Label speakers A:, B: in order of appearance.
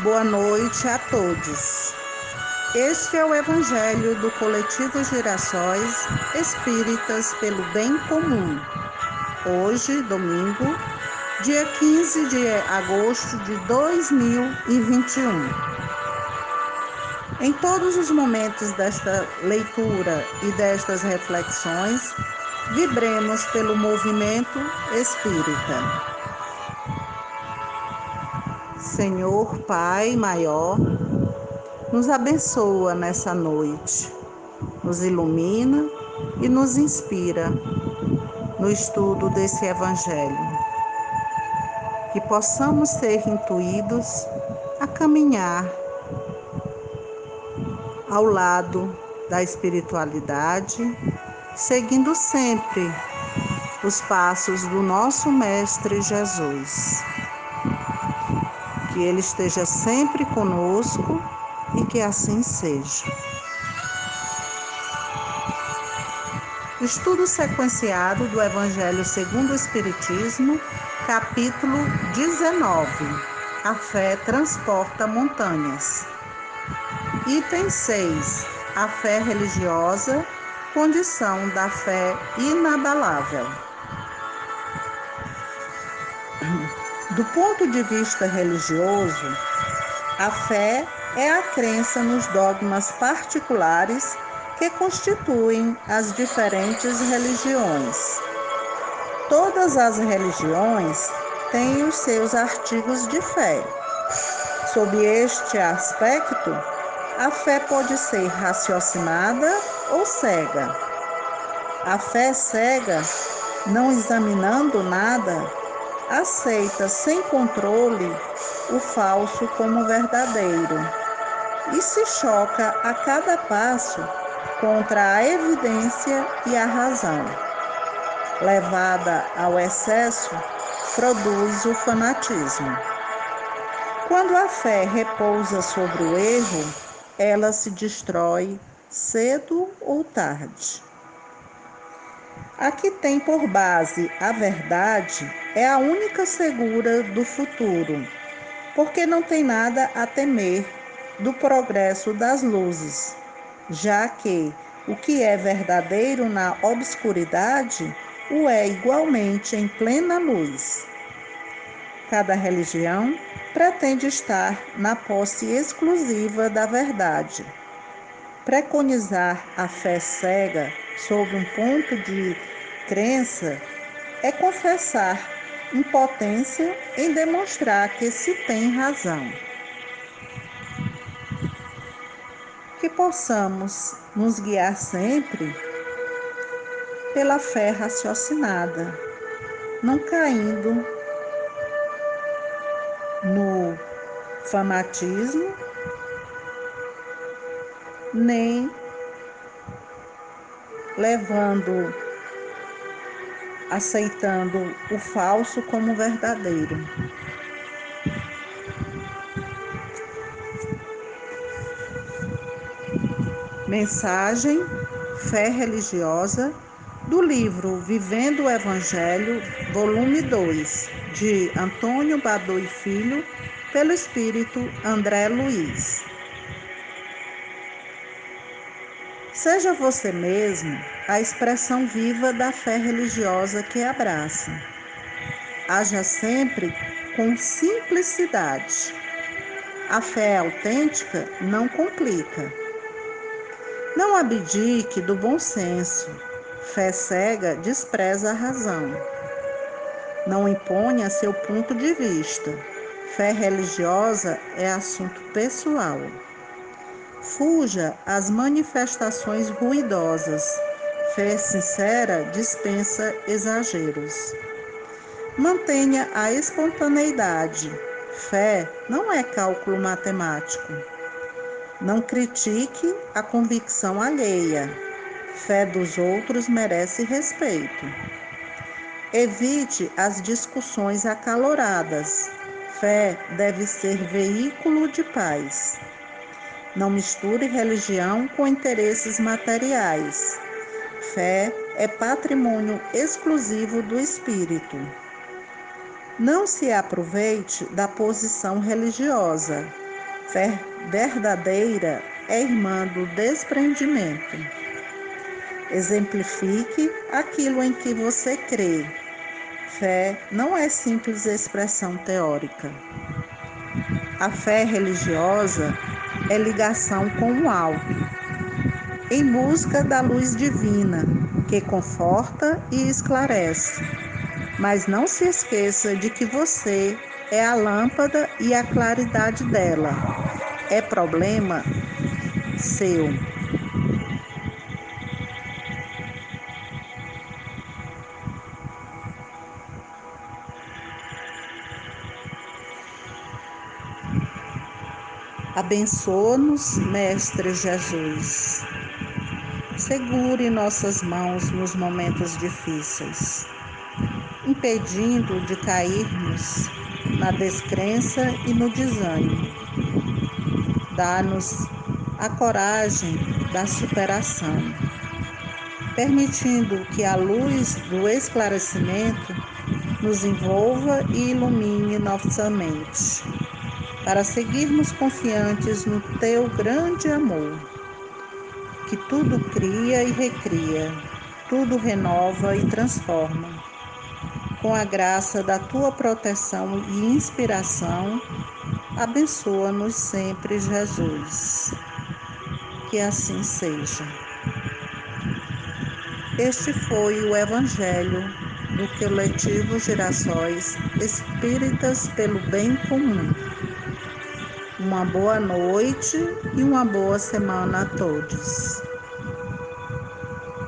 A: Boa noite a todos. Este é o Evangelho do Coletivo Girassóis Espíritas pelo Bem Comum. Hoje, domingo, dia 15 de agosto de 2021. Em todos os momentos desta leitura e destas reflexões, vibremos pelo movimento espírita. Senhor Pai maior, nos abençoa nessa noite, nos ilumina e nos inspira no estudo desse Evangelho. Que possamos ser intuídos a caminhar ao lado da espiritualidade, seguindo sempre os passos do nosso Mestre Jesus que Ele esteja sempre conosco e que assim seja. Estudo sequenciado do Evangelho segundo o Espiritismo, capítulo 19. A fé transporta montanhas. Item 6. A fé religiosa, condição da fé inabalável. Do ponto de vista religioso, a fé é a crença nos dogmas particulares que constituem as diferentes religiões. Todas as religiões têm os seus artigos de fé. Sob este aspecto, a fé pode ser raciocinada ou cega. A fé cega, não examinando nada, aceita sem controle o falso como verdadeiro e se choca a cada passo contra a evidência e a razão. Levada ao excesso, produz o fanatismo. Quando a fé repousa sobre o erro, ela se destrói cedo ou tarde. A que tem por base a verdade é a única segura do futuro, porque não tem nada a temer do progresso das luzes, já que o que é verdadeiro na obscuridade o é igualmente em plena luz. Cada religião pretende estar na posse exclusiva da verdade. Preconizar a fé cega sob um ponto de crença é confessar impotência em demonstrar que se tem razão. Que possamos nos guiar sempre pela fé raciocinada, não caindo no fanatismo, nem levando, aceitando o falso como verdadeiro. Mensagem Fé Religiosa do livro Vivendo o Evangelho, volume 2, de Antônio Badu e Filho, pelo espírito André Luiz. Seja você mesmo a expressão viva da fé religiosa que abraça. Haja sempre com simplicidade. A fé autêntica não complica. Não abdique do bom senso. Fé cega despreza a razão. Não imponha seu ponto de vista. Fé religiosa é assunto pessoal. Fuja às manifestações ruidosas. Fé sincera dispensa exageros. Mantenha a espontaneidade. Fé não é cálculo matemático. Não critique a convicção alheia. Fé dos outros merece respeito. Evite as discussões acaloradas. Fé deve ser veículo de paz. Não misture religião com interesses materiais. Fé é patrimônio exclusivo do espírito. Não se aproveite da posição religiosa. verdadeira é irmã do desprendimento. Exemplifique aquilo em que você crê. Fé não é simples expressão teórica. A fé religiosa é ligação com o alto, em busca da luz divina, que conforta e esclarece. Mas não se esqueça de que você é a lâmpada e a claridade dela. É problema seu. Abençoa-nos, Mestre Jesus. Segure nossas mãos nos momentos difíceis, impedindo de cairmos na descrença e no desânimo. Dá-nos a coragem da superação, permitindo que a luz do esclarecimento nos envolva e ilumine nossa mente, para seguirmos confiantes no teu grande amor, que tudo cria e recria, tudo renova e transforma. Com a graça da tua proteção e inspiração, abençoa-nos sempre, Jesus. Que assim seja. Este foi o Evangelho do coletivo Girassóis Espíritas pelo Bem Comum. Uma boa noite e uma boa semana a todos.